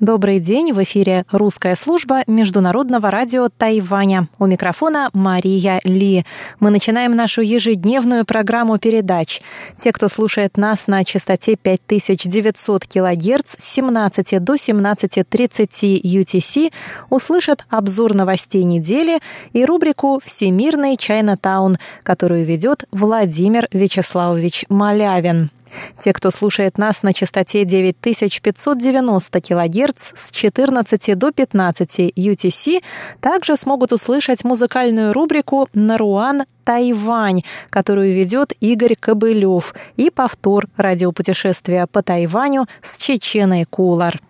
Добрый день! В эфире русская служба Международного радио Тайваня. У микрофона Мария Ли. Мы начинаем нашу ежедневную программу передач. Те, кто слушает нас на частоте 5900 кГц с 17 до 17.30 UTC, услышат обзор новостей недели и рубрику «Всемирный Чайна-таун», которую ведет Владимир Вячеславович Малявин. Те, кто слушает нас на частоте 9590 кГц с 14 до 15 UTC, также смогут услышать музыкальную рубрику «Наруан Тайвань», которую ведет Игорь Кобылев, и повтор радиопутешествия по Тайваню с Чеченой Кулар.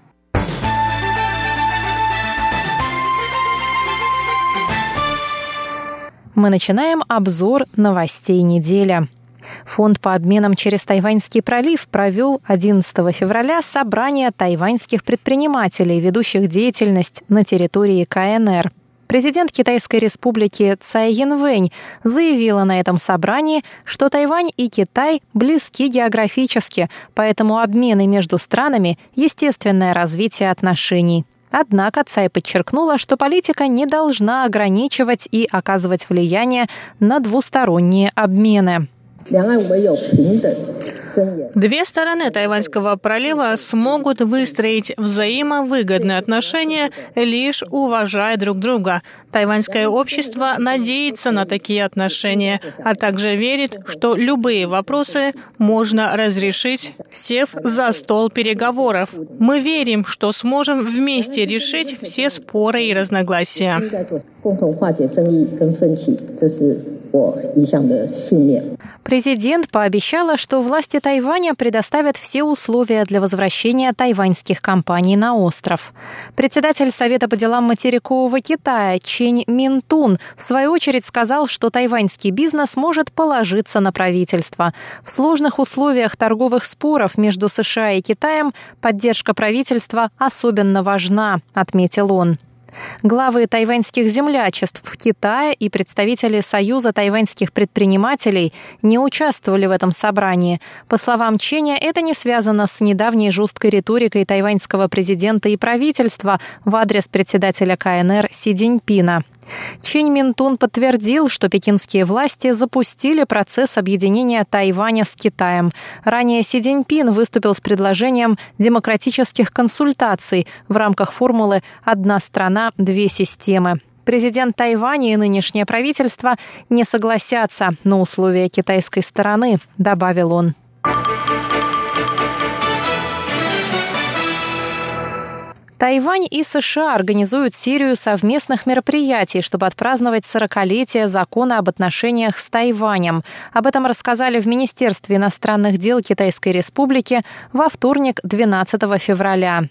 Мы начинаем обзор новостей недели. Фонд по обменам через Тайваньский пролив провел 11 февраля собрание тайваньских предпринимателей, ведущих деятельность на территории КНР. Президент Китайской республики Цай Янвэнь заявила на этом собрании, что Тайвань и Китай близки географически, поэтому обмены между странами – естественное развитие отношений. Однако Цай подчеркнула, что политика не должна ограничивать и оказывать влияние на двусторонние обмены. 两岸唯有平等。Две стороны Тайваньского пролива смогут выстроить взаимовыгодные отношения, лишь уважая друг друга. Тайваньское общество надеется на такие отношения, а также верит, что любые вопросы можно разрешить, сев за стол переговоров. Мы верим, что сможем вместе решить все споры и разногласия. Президент пообещала, что власти Тайваня предоставят все условия для возвращения тайваньских компаний на остров. Председатель Совета по делам материкового Китая Чень Минтун в свою очередь сказал, что тайваньский бизнес может положиться на правительство. В сложных условиях торговых споров между США и Китаем поддержка правительства особенно важна, отметил он. Главы тайваньских землячеств в Китае и представители Союза тайваньских предпринимателей не участвовали в этом собрании. По словам Ченя, это не связано с недавней жесткой риторикой тайваньского президента и правительства в адрес председателя КНР Си Диньпина. Чинь Минтун подтвердил, что пекинские власти запустили процесс объединения Тайваня с Китаем. Ранее Си Цзиньпин выступил с предложением демократических консультаций в рамках формулы «одна страна, две системы». Президент Тайваня и нынешнее правительство не согласятся на условия китайской стороны, добавил он. Тайвань и США организуют серию совместных мероприятий, чтобы отпраздновать 40-летие закона об отношениях с Тайванем. Об этом рассказали в Министерстве иностранных дел Китайской Республики во вторник, 12 февраля.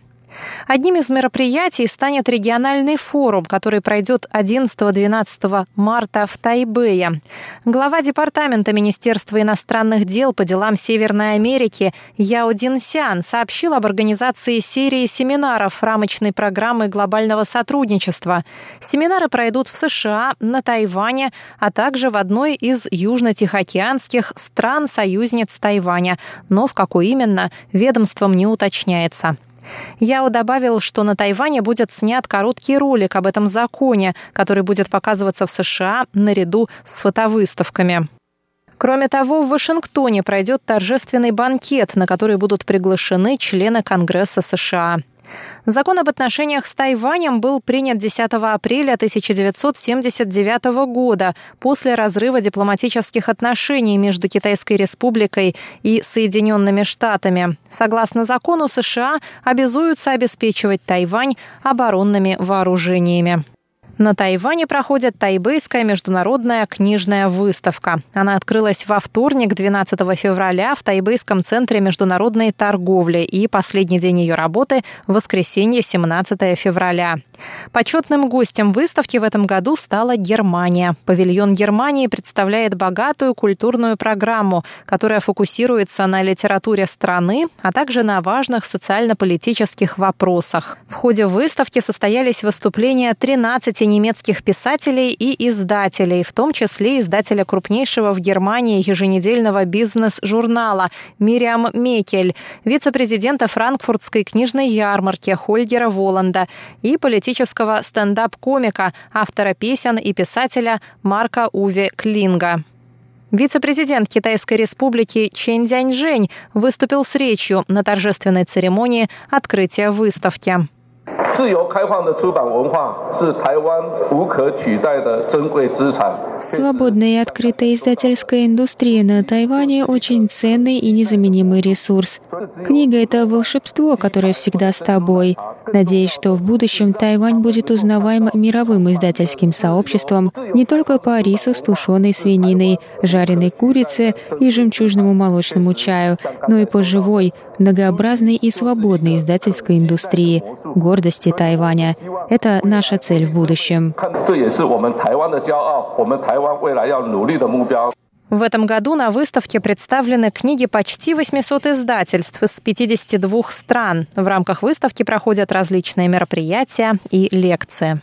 Одним из мероприятий станет региональный форум, который пройдет 11-12 марта в Тайбэе. Глава Департамента Министерства иностранных дел по делам Северной Америки Яо Динсян сообщил об организации серии семинаров рамочной программы глобального сотрудничества. Семинары пройдут в США, на Тайване, а также в одной из южно-тихоокеанских стран-союзниц Тайваня. Но в какой именно, ведомством не уточняется. Яо добавил, что на Тайване будет снят короткий ролик об этом законе, который будет показываться в США наряду с фотовыставками. Кроме того, в Вашингтоне пройдет торжественный банкет, на который будут приглашены члены Конгресса США. Закон об отношениях с Тайванем был принят 10 апреля 1979 года после разрыва дипломатических отношений между Китайской Республикой и Соединенными Штатами. Согласно закону, США обязуются обеспечивать Тайвань оборонными вооружениями. На Тайване проходит Тайбэйская международная книжная выставка. Она открылась во вторник, 12 февраля, в Тайбэйском центре международной торговли и последний день ее работы – воскресенье, 17 февраля. Почетным гостем выставки в этом году стала Германия. Павильон Германии представляет богатую культурную программу, которая фокусируется на литературе страны, а также на важных социально-политических вопросах. В ходе выставки состоялись выступления 13 немецких писателей и издателей, в том числе издателя крупнейшего в Германии еженедельного бизнес-журнала Мириам Мекель, вице-президента франкфуртской книжной ярмарки Хольгера Воланда и политического стендап-комика, автора песен и писателя Марка Уве Клинга. Вице-президент Китайской республики Чен Дяньжэнь выступил с речью на торжественной церемонии открытия выставки. 自由开放的出版文化是台湾无可取代的珍贵资产。Свободная и открытая издательская индустрия на Тайване очень ценный и незаменимый ресурс. Книга — это волшебство, которое всегда с тобой. Надеюсь, что в будущем Тайвань будет узнаваем мировым издательским сообществом не только по рису с тушеной свининой, жареной курице и жемчужному молочному чаю, но и по живой, многообразной и свободной издательской индустрии, гордости Тайваня. Это наша цель в будущем. В этом году на выставке представлены книги почти 800 издательств из 52 стран. В рамках выставки проходят различные мероприятия и лекции.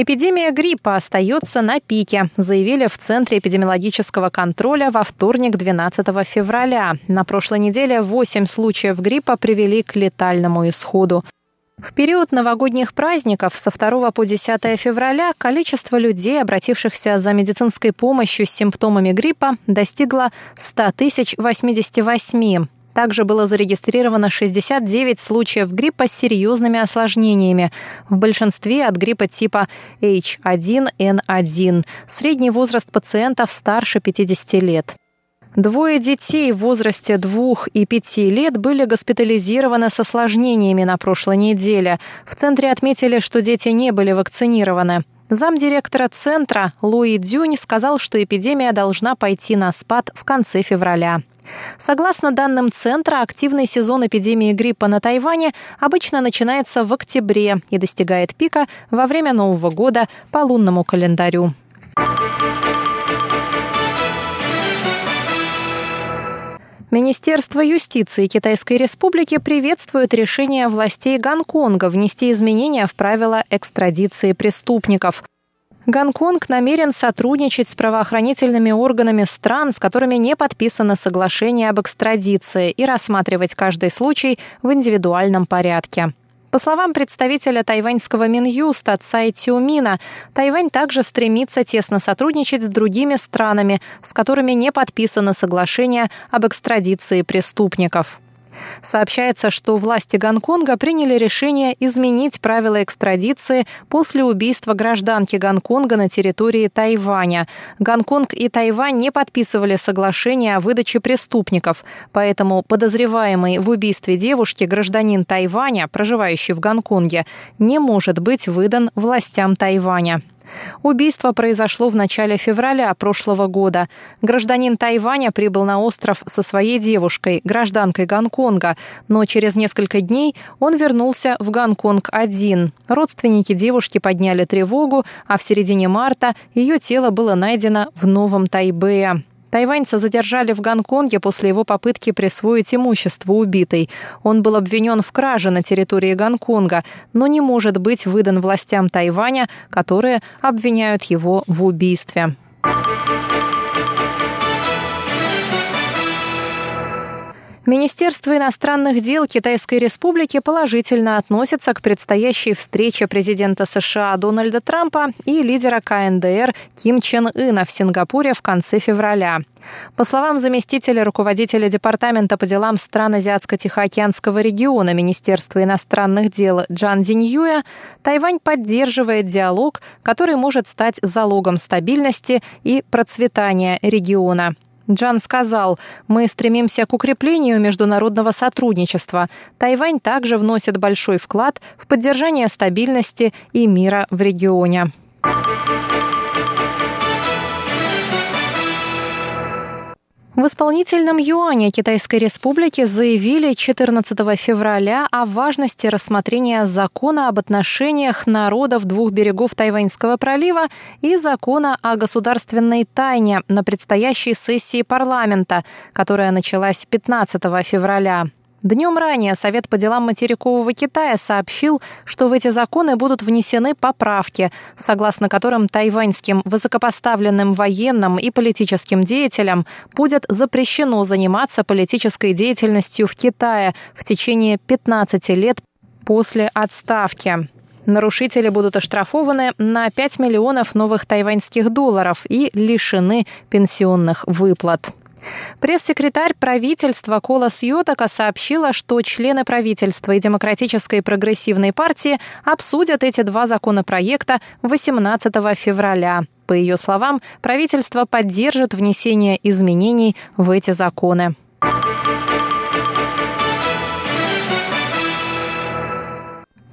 Эпидемия гриппа остается на пике, заявили в Центре эпидемиологического контроля во вторник 12 февраля. На прошлой неделе 8 случаев гриппа привели к летальному исходу. В период новогодних праздников со 2 по 10 февраля количество людей, обратившихся за медицинской помощью с симптомами гриппа, достигло 100 088. Также было зарегистрировано 69 случаев гриппа с серьезными осложнениями, в большинстве от гриппа типа H1N1. Средний возраст пациентов старше 50 лет. Двое детей в возрасте двух и пяти лет были госпитализированы с осложнениями на прошлой неделе. В центре отметили, что дети не были вакцинированы. Замдиректора центра Луи Дюнь сказал, что эпидемия должна пойти на спад в конце февраля. Согласно данным Центра, активный сезон эпидемии гриппа на Тайване обычно начинается в октябре и достигает пика во время Нового года по лунному календарю. Министерство юстиции Китайской Республики приветствует решение властей Гонконга внести изменения в правила экстрадиции преступников. Гонконг намерен сотрудничать с правоохранительными органами стран, с которыми не подписано соглашение об экстрадиции, и рассматривать каждый случай в индивидуальном порядке. По словам представителя тайваньского Минюста Цай Тюмина, Тайвань также стремится тесно сотрудничать с другими странами, с которыми не подписано соглашение об экстрадиции преступников. Сообщается, что власти Гонконга приняли решение изменить правила экстрадиции после убийства гражданки Гонконга на территории Тайваня. Гонконг и Тайвань не подписывали соглашение о выдаче преступников, поэтому подозреваемый в убийстве девушки гражданин Тайваня, проживающий в Гонконге, не может быть выдан властям Тайваня. Убийство произошло в начале февраля прошлого года. Гражданин Тайваня прибыл на остров со своей девушкой, гражданкой Гонконга, но через несколько дней он вернулся в Гонконг один. Родственники девушки подняли тревогу, а в середине марта ее тело было найдено в Новом Тайбэе. Тайваньца задержали в Гонконге после его попытки присвоить имущество убитой. Он был обвинен в краже на территории Гонконга, но не может быть выдан властям Тайваня, которые обвиняют его в убийстве. Министерство иностранных дел Китайской Республики положительно относится к предстоящей встрече президента США Дональда Трампа и лидера КНДР Ким Чен Ына в Сингапуре в конце февраля. По словам заместителя руководителя Департамента по делам стран Азиатско-Тихоокеанского региона Министерства иностранных дел Джан Диньюя, Тайвань поддерживает диалог, который может стать залогом стабильности и процветания региона. Джан сказал, мы стремимся к укреплению международного сотрудничества. Тайвань также вносит большой вклад в поддержание стабильности и мира в регионе. В исполнительном юане Китайской Республики заявили 14 февраля о важности рассмотрения закона об отношениях народов двух берегов Тайваньского пролива и закона о государственной тайне на предстоящей сессии парламента, которая началась 15 февраля. Днем ранее Совет по делам материкового Китая сообщил, что в эти законы будут внесены поправки, согласно которым тайваньским высокопоставленным военным и политическим деятелям будет запрещено заниматься политической деятельностью в Китае в течение 15 лет после отставки. Нарушители будут оштрафованы на 5 миллионов новых тайваньских долларов и лишены пенсионных выплат. Пресс-секретарь правительства Кола Сьотака сообщила, что члены правительства и Демократической прогрессивной партии обсудят эти два законопроекта 18 февраля. По ее словам, правительство поддержит внесение изменений в эти законы.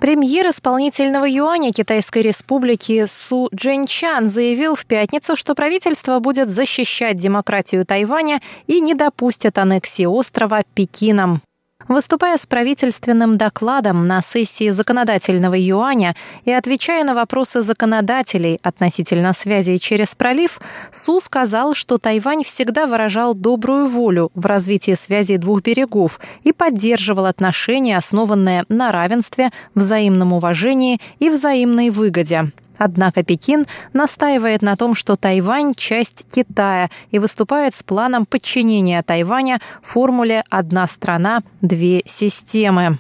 Премьер исполнительного юаня Китайской республики Су Джэньчан заявил в пятницу, что правительство будет защищать демократию Тайваня и не допустит аннексии острова Пекином. Выступая с правительственным докладом на сессии законодательного юаня и отвечая на вопросы законодателей относительно связи через пролив, Су сказал, что Тайвань всегда выражал добрую волю в развитии связей двух берегов и поддерживал отношения, основанные на равенстве, взаимном уважении и взаимной выгоде. Однако Пекин настаивает на том, что Тайвань – часть Китая и выступает с планом подчинения Тайваня формуле «одна страна, две системы».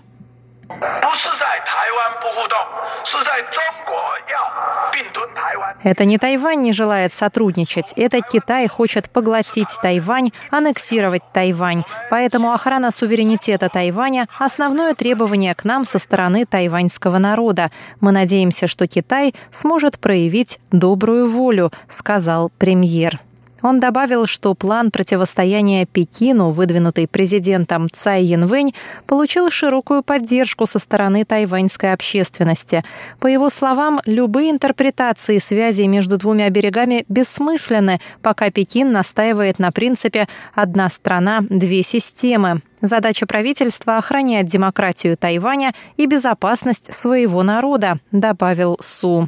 Это не Тайвань не желает сотрудничать, это Китай хочет поглотить Тайвань, аннексировать Тайвань. Поэтому охрана суверенитета Тайваня – основное требование к нам со стороны тайваньского народа. Мы надеемся, что Китай сможет проявить добрую волю, сказал премьер. Он добавил, что план противостояния Пекину, выдвинутый президентом Цай Янвэнь, получил широкую поддержку со стороны тайваньской общественности. По его словам, любые интерпретации связей между двумя берегами бессмысленны, пока Пекин настаивает на принципе «одна страна, две системы». Задача правительства – охранять демократию Тайваня и безопасность своего народа, добавил Су.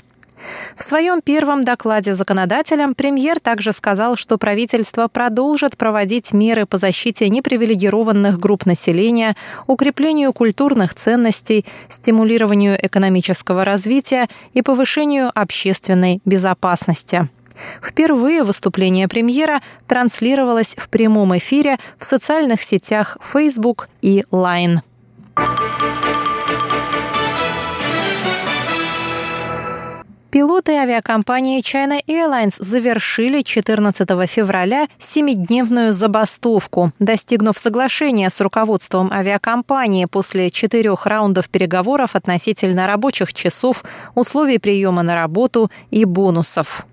В своем первом докладе законодателям премьер также сказал, что правительство продолжит проводить меры по защите непривилегированных групп населения, укреплению культурных ценностей, стимулированию экономического развития и повышению общественной безопасности. Впервые выступление премьера транслировалось в прямом эфире в социальных сетях Facebook и Line. Пилоты авиакомпании China Airlines завершили 14 февраля семидневную забастовку, достигнув соглашения с руководством авиакомпании после четырех раундов переговоров относительно рабочих часов, условий приема на работу и бонусов.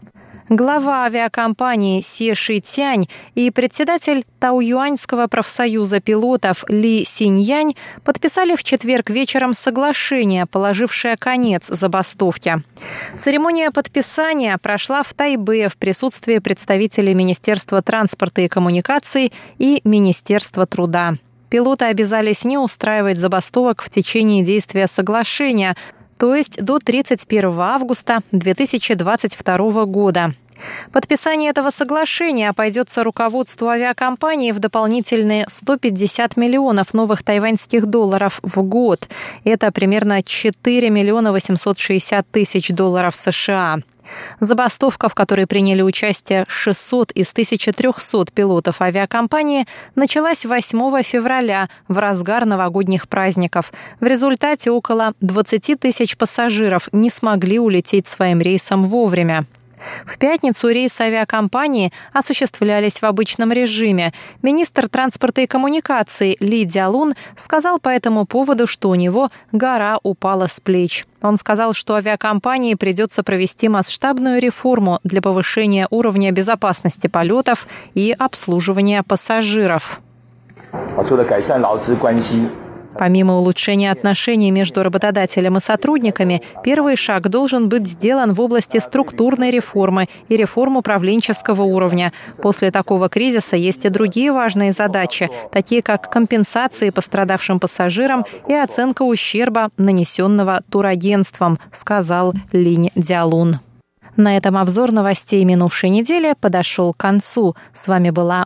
Глава авиакомпании Се Шитянь и председатель Тауюаньского профсоюза пилотов Ли Синьянь подписали в четверг вечером соглашение, положившее конец забастовке. Церемония подписания прошла в Тайбе в присутствии представителей Министерства транспорта и коммуникаций и Министерства труда. Пилоты обязались не устраивать забастовок в течение действия соглашения, то есть до 31 августа 2022 года. Подписание этого соглашения обойдется руководству авиакомпании в дополнительные 150 миллионов новых тайваньских долларов в год. Это примерно 4 миллиона 860 тысяч долларов США. Забастовка, в которой приняли участие 600 из 1300 пилотов авиакомпании, началась 8 февраля в разгар новогодних праздников. В результате около 20 тысяч пассажиров не смогли улететь своим рейсом вовремя. В пятницу рейсы авиакомпании осуществлялись в обычном режиме. Министр транспорта и коммуникаций Ли Дялун сказал по этому поводу, что у него гора упала с плеч. Он сказал, что авиакомпании придется провести масштабную реформу для повышения уровня безопасности полетов и обслуживания пассажиров. Помимо улучшения отношений между работодателем и сотрудниками, первый шаг должен быть сделан в области структурной реформы и реформ управленческого уровня. После такого кризиса есть и другие важные задачи, такие как компенсации пострадавшим пассажирам и оценка ущерба, нанесенного турагентством, сказал Линь Дялун. На этом обзор новостей минувшей недели подошел к концу. С вами была